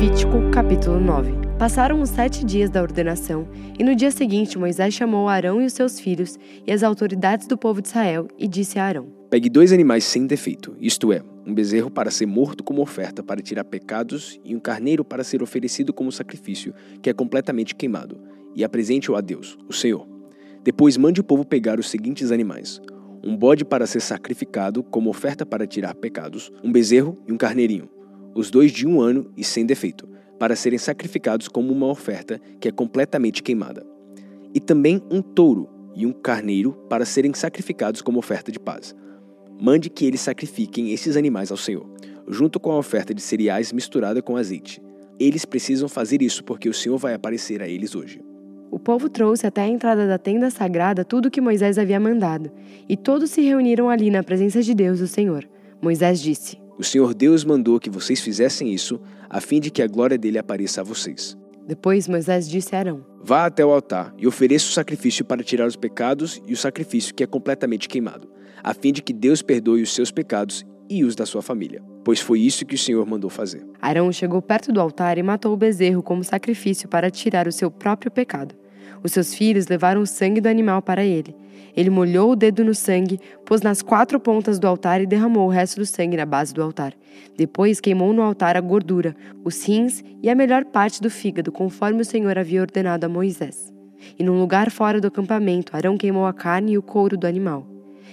Levítico capítulo 9 Passaram os sete dias da ordenação, e no dia seguinte Moisés chamou Arão e os seus filhos e as autoridades do povo de Israel e disse a Arão: Pegue dois animais sem defeito, isto é, um bezerro para ser morto como oferta para tirar pecados e um carneiro para ser oferecido como sacrifício, que é completamente queimado, e apresente-o a Deus, o Senhor. Depois mande o povo pegar os seguintes animais: um bode para ser sacrificado como oferta para tirar pecados, um bezerro e um carneirinho, os dois de um ano e sem defeito, para serem sacrificados como uma oferta que é completamente queimada. E também um touro e um carneiro para serem sacrificados como oferta de paz. Mande que eles sacrifiquem esses animais ao Senhor, junto com a oferta de cereais misturada com azeite. Eles precisam fazer isso porque o Senhor vai aparecer a eles hoje. O povo trouxe até a entrada da tenda sagrada tudo o que Moisés havia mandado, e todos se reuniram ali na presença de Deus, o Senhor. Moisés disse: O Senhor Deus mandou que vocês fizessem isso, a fim de que a glória dele apareça a vocês. Depois Moisés disse a Arão: Vá até o altar e ofereça o sacrifício para tirar os pecados e o sacrifício que é completamente queimado, a fim de que Deus perdoe os seus pecados e os da sua família, pois foi isso que o Senhor mandou fazer. Arão chegou perto do altar e matou o bezerro como sacrifício para tirar o seu próprio pecado. Os seus filhos levaram o sangue do animal para ele. Ele molhou o dedo no sangue, pôs nas quatro pontas do altar e derramou o resto do sangue na base do altar. Depois queimou no altar a gordura, os rins e a melhor parte do fígado, conforme o Senhor havia ordenado a Moisés. E num lugar fora do acampamento, Arão queimou a carne e o couro do animal.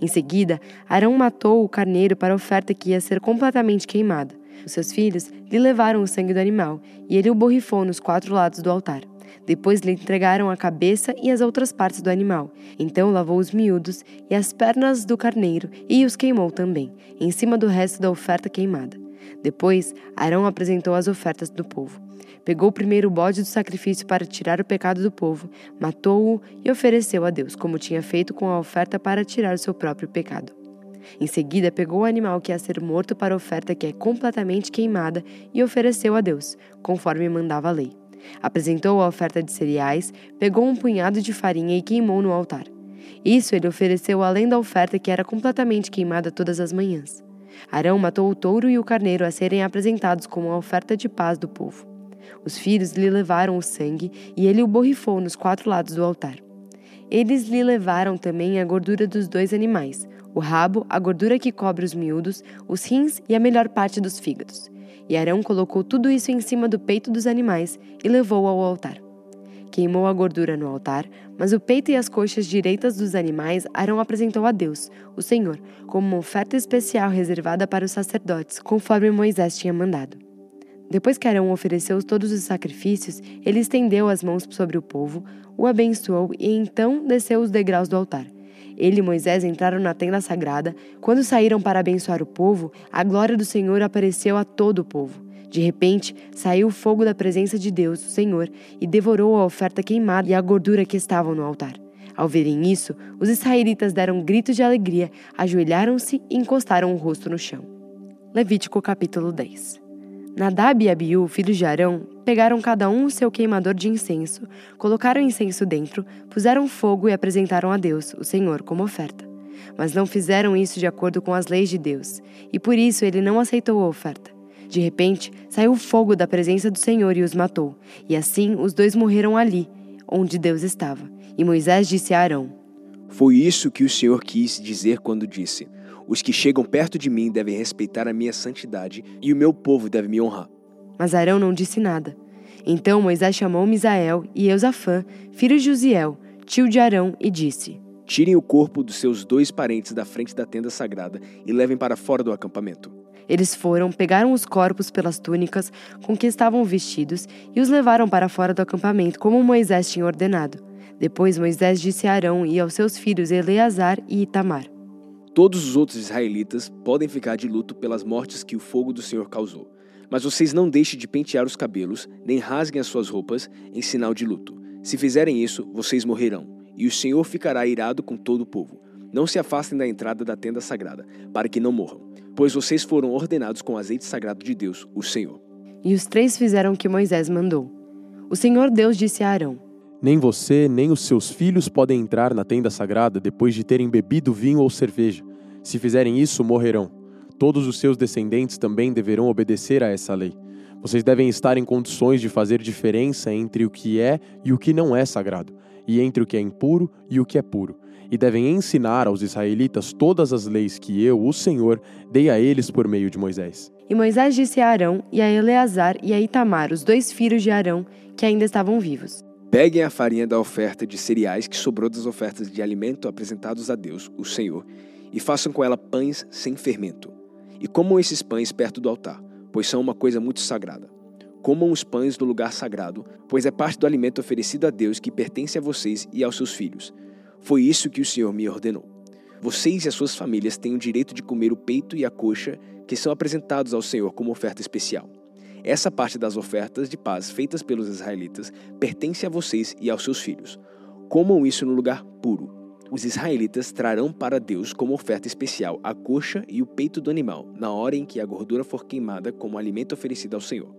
Em seguida, Arão matou o carneiro para a oferta que ia ser completamente queimada. Os seus filhos lhe levaram o sangue do animal e ele o borrifou nos quatro lados do altar. Depois lhe entregaram a cabeça e as outras partes do animal. Então lavou os miúdos e as pernas do carneiro e os queimou também, em cima do resto da oferta queimada. Depois, Arão apresentou as ofertas do povo. Pegou o primeiro bode do sacrifício para tirar o pecado do povo, matou-o e ofereceu a Deus, como tinha feito com a oferta para tirar o seu próprio pecado. Em seguida, pegou o animal que ia ser morto para a oferta que é completamente queimada e ofereceu a Deus, conforme mandava a lei. Apresentou a oferta de cereais, pegou um punhado de farinha e queimou no altar. Isso ele ofereceu além da oferta que era completamente queimada todas as manhãs. Arão matou o touro e o carneiro a serem apresentados como a oferta de paz do povo. Os filhos lhe levaram o sangue e ele o borrifou nos quatro lados do altar. Eles lhe levaram também a gordura dos dois animais, o rabo, a gordura que cobre os miúdos, os rins e a melhor parte dos fígados. E Arão colocou tudo isso em cima do peito dos animais e levou ao altar. Queimou a gordura no altar, mas o peito e as coxas direitas dos animais Arão apresentou a Deus, o Senhor, como uma oferta especial reservada para os sacerdotes, conforme Moisés tinha mandado. Depois que Arão ofereceu todos os sacrifícios, ele estendeu as mãos sobre o povo, o abençoou e então desceu os degraus do altar. Ele e Moisés entraram na tenda sagrada. Quando saíram para abençoar o povo, a glória do Senhor apareceu a todo o povo. De repente, saiu o fogo da presença de Deus, o Senhor, e devorou a oferta queimada e a gordura que estavam no altar. Ao verem isso, os israelitas deram gritos de alegria, ajoelharam-se e encostaram o rosto no chão. Levítico capítulo 10 Nadab e Abiú, filhos de Arão, pegaram cada um o seu queimador de incenso, colocaram incenso dentro, puseram fogo e apresentaram a Deus, o Senhor, como oferta. Mas não fizeram isso de acordo com as leis de Deus, e por isso ele não aceitou a oferta. De repente, saiu fogo da presença do Senhor e os matou, e assim os dois morreram ali, onde Deus estava. E Moisés disse a Arão: Foi isso que o Senhor quis dizer quando disse: os que chegam perto de mim devem respeitar a minha santidade e o meu povo deve me honrar. Mas Arão não disse nada. Então Moisés chamou Misael e Eusafã, filho de Uziel, tio de Arão, e disse: Tirem o corpo dos seus dois parentes da frente da tenda sagrada e levem para fora do acampamento. Eles foram, pegaram os corpos pelas túnicas com que estavam vestidos e os levaram para fora do acampamento, como Moisés tinha ordenado. Depois Moisés disse a Arão e aos seus filhos Eleazar e Itamar: Todos os outros israelitas podem ficar de luto pelas mortes que o fogo do Senhor causou. Mas vocês não deixem de pentear os cabelos, nem rasguem as suas roupas em sinal de luto. Se fizerem isso, vocês morrerão, e o Senhor ficará irado com todo o povo. Não se afastem da entrada da tenda sagrada, para que não morram, pois vocês foram ordenados com o azeite sagrado de Deus, o Senhor. E os três fizeram o que Moisés mandou. O Senhor Deus disse a Arão: nem você, nem os seus filhos podem entrar na tenda sagrada depois de terem bebido vinho ou cerveja. Se fizerem isso, morrerão. Todos os seus descendentes também deverão obedecer a essa lei. Vocês devem estar em condições de fazer diferença entre o que é e o que não é sagrado, e entre o que é impuro e o que é puro. E devem ensinar aos israelitas todas as leis que eu, o Senhor, dei a eles por meio de Moisés. E Moisés disse a Arão e a Eleazar e a Itamar, os dois filhos de Arão, que ainda estavam vivos: Peguem a farinha da oferta de cereais que sobrou das ofertas de alimento apresentados a Deus, o Senhor, e façam com ela pães sem fermento. E comam esses pães perto do altar pois são uma coisa muito sagrada. Comam os pães do lugar sagrado, pois é parte do alimento oferecido a Deus que pertence a vocês e aos seus filhos. Foi isso que o Senhor me ordenou. Vocês e as suas famílias têm o direito de comer o peito e a coxa que são apresentados ao Senhor como oferta especial. Essa parte das ofertas de paz feitas pelos israelitas pertence a vocês e aos seus filhos. Comam isso no lugar puro, os israelitas trarão para Deus como oferta especial a coxa e o peito do animal, na hora em que a gordura for queimada como alimento oferecido ao Senhor.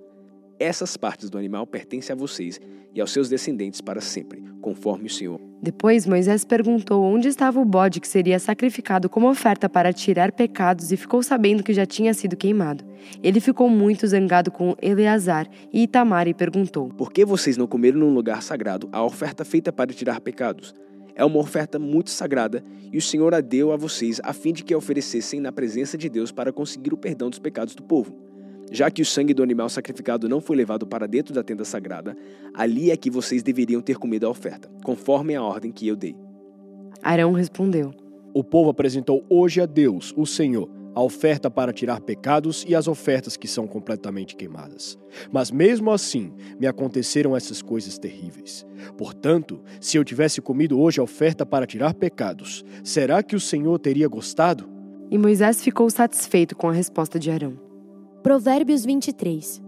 Essas partes do animal pertencem a vocês e aos seus descendentes para sempre, conforme o Senhor. Depois Moisés perguntou onde estava o bode que seria sacrificado como oferta para tirar pecados e ficou sabendo que já tinha sido queimado. Ele ficou muito zangado com Eleazar e Itamar e perguntou: Por que vocês não comeram num lugar sagrado a oferta feita para tirar pecados? É uma oferta muito sagrada e o Senhor a deu a vocês a fim de que a oferecessem na presença de Deus para conseguir o perdão dos pecados do povo. Já que o sangue do animal sacrificado não foi levado para dentro da tenda sagrada, ali é que vocês deveriam ter comido a oferta, conforme a ordem que eu dei. Arão respondeu: O povo apresentou hoje a Deus, o Senhor, a oferta para tirar pecados e as ofertas que são completamente queimadas. Mas mesmo assim, me aconteceram essas coisas terríveis. Portanto, se eu tivesse comido hoje a oferta para tirar pecados, será que o Senhor teria gostado? E Moisés ficou satisfeito com a resposta de Arão. Provérbios 23.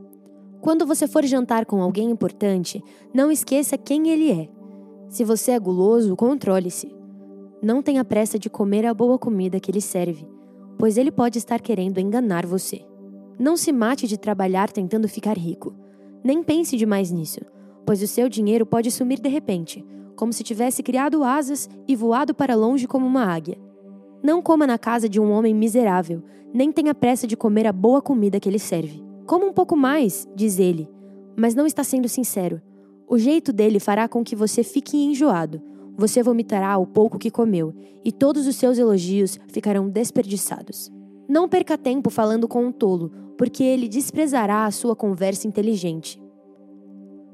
Quando você for jantar com alguém importante, não esqueça quem ele é. Se você é guloso, controle-se. Não tenha pressa de comer a boa comida que ele serve pois ele pode estar querendo enganar você. Não se mate de trabalhar tentando ficar rico. Nem pense demais nisso, pois o seu dinheiro pode sumir de repente, como se tivesse criado asas e voado para longe como uma águia. Não coma na casa de um homem miserável, nem tenha pressa de comer a boa comida que ele serve. Coma um pouco mais, diz ele, mas não está sendo sincero. O jeito dele fará com que você fique enjoado, você vomitará o pouco que comeu, e todos os seus elogios ficarão desperdiçados. Não perca tempo falando com um tolo, porque ele desprezará a sua conversa inteligente.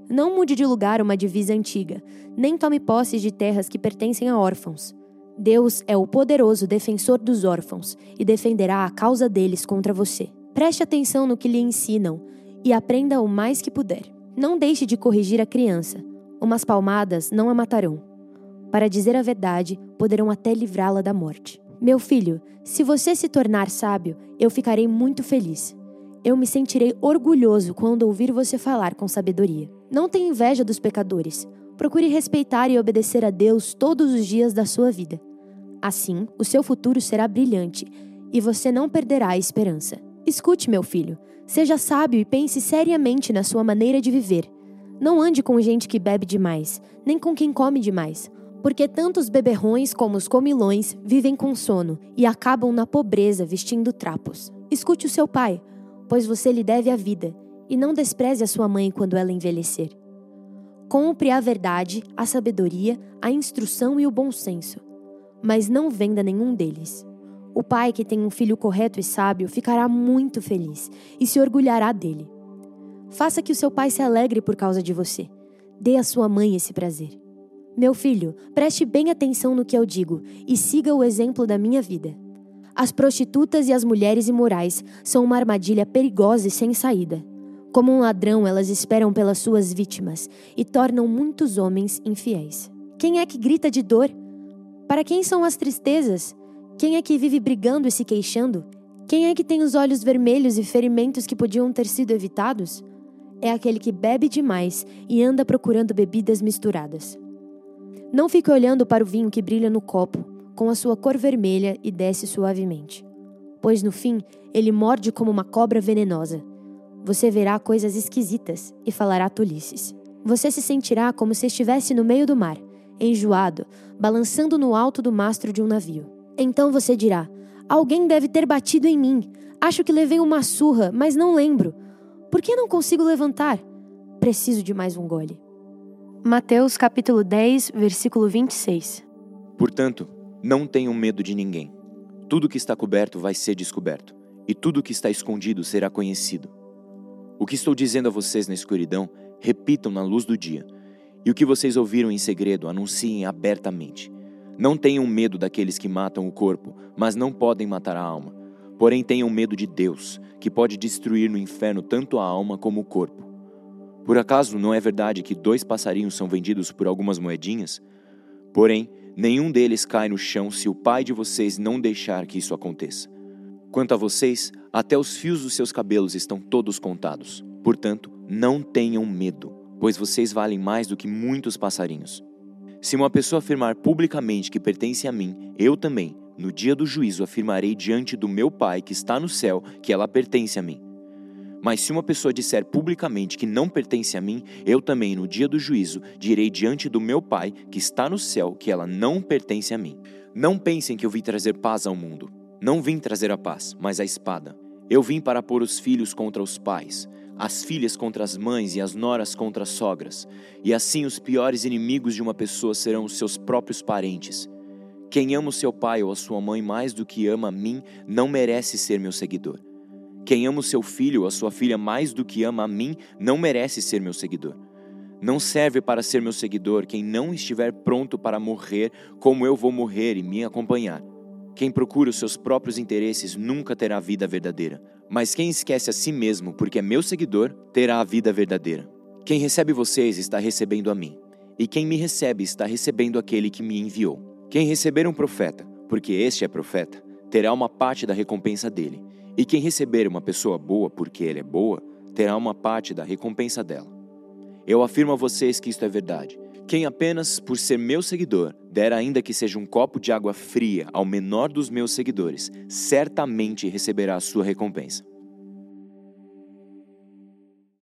Não mude de lugar uma divisa antiga, nem tome posse de terras que pertencem a órfãos. Deus é o poderoso defensor dos órfãos e defenderá a causa deles contra você. Preste atenção no que lhe ensinam e aprenda o mais que puder. Não deixe de corrigir a criança. Umas palmadas não a matarão para dizer a verdade, poderão até livrá-la da morte. Meu filho, se você se tornar sábio, eu ficarei muito feliz. Eu me sentirei orgulhoso quando ouvir você falar com sabedoria. Não tenha inveja dos pecadores. Procure respeitar e obedecer a Deus todos os dias da sua vida. Assim, o seu futuro será brilhante e você não perderá a esperança. Escute, meu filho. Seja sábio e pense seriamente na sua maneira de viver. Não ande com gente que bebe demais, nem com quem come demais, porque tanto os beberrões como os comilões vivem com sono e acabam na pobreza vestindo trapos. Escute o seu pai, pois você lhe deve a vida, e não despreze a sua mãe quando ela envelhecer. Compre a verdade, a sabedoria, a instrução e o bom senso, mas não venda nenhum deles. O pai que tem um filho correto e sábio ficará muito feliz e se orgulhará dele. Faça que o seu pai se alegre por causa de você. Dê à sua mãe esse prazer. Meu filho, preste bem atenção no que eu digo e siga o exemplo da minha vida. As prostitutas e as mulheres imorais são uma armadilha perigosa e sem saída. Como um ladrão, elas esperam pelas suas vítimas e tornam muitos homens infiéis. Quem é que grita de dor? Para quem são as tristezas? Quem é que vive brigando e se queixando? Quem é que tem os olhos vermelhos e ferimentos que podiam ter sido evitados? É aquele que bebe demais e anda procurando bebidas misturadas. Não fique olhando para o vinho que brilha no copo, com a sua cor vermelha e desce suavemente, pois no fim ele morde como uma cobra venenosa. Você verá coisas esquisitas e falará tolices. Você se sentirá como se estivesse no meio do mar, enjoado, balançando no alto do mastro de um navio. Então você dirá: Alguém deve ter batido em mim. Acho que levei uma surra, mas não lembro Por que não consigo levantar? Preciso de mais um gole. Mateus capítulo 10, versículo 26. Portanto, não tenham medo de ninguém. Tudo que está coberto vai ser descoberto, e tudo que está escondido será conhecido. O que estou dizendo a vocês na escuridão, repitam na luz do dia. E o que vocês ouviram em segredo, anunciem abertamente. Não tenham medo daqueles que matam o corpo, mas não podem matar a alma. Porém, tenham medo de Deus, que pode destruir no inferno tanto a alma como o corpo. Por acaso não é verdade que dois passarinhos são vendidos por algumas moedinhas? Porém, nenhum deles cai no chão se o pai de vocês não deixar que isso aconteça. Quanto a vocês, até os fios dos seus cabelos estão todos contados. Portanto, não tenham medo, pois vocês valem mais do que muitos passarinhos. Se uma pessoa afirmar publicamente que pertence a mim, eu também, no dia do juízo, afirmarei diante do meu Pai que está no céu que ela pertence a mim. Mas se uma pessoa disser publicamente que não pertence a mim, eu também, no dia do juízo, direi diante do meu Pai, que está no céu, que ela não pertence a mim. Não pensem que eu vim trazer paz ao mundo. Não vim trazer a paz, mas a espada. Eu vim para pôr os filhos contra os pais, as filhas contra as mães e as noras contra as sogras. E assim os piores inimigos de uma pessoa serão os seus próprios parentes. Quem ama o seu pai ou a sua mãe mais do que ama a mim, não merece ser meu seguidor. Quem ama o seu filho ou a sua filha mais do que ama a mim não merece ser meu seguidor. Não serve para ser meu seguidor quem não estiver pronto para morrer como eu vou morrer e me acompanhar. Quem procura os seus próprios interesses nunca terá vida verdadeira, mas quem esquece a si mesmo porque é meu seguidor terá a vida verdadeira. Quem recebe vocês está recebendo a mim, e quem me recebe está recebendo aquele que me enviou. Quem receber um profeta, porque este é profeta, terá uma parte da recompensa dele. E quem receber uma pessoa boa porque ela é boa, terá uma parte da recompensa dela. Eu afirmo a vocês que isto é verdade. Quem apenas por ser meu seguidor der ainda que seja um copo de água fria ao menor dos meus seguidores, certamente receberá a sua recompensa.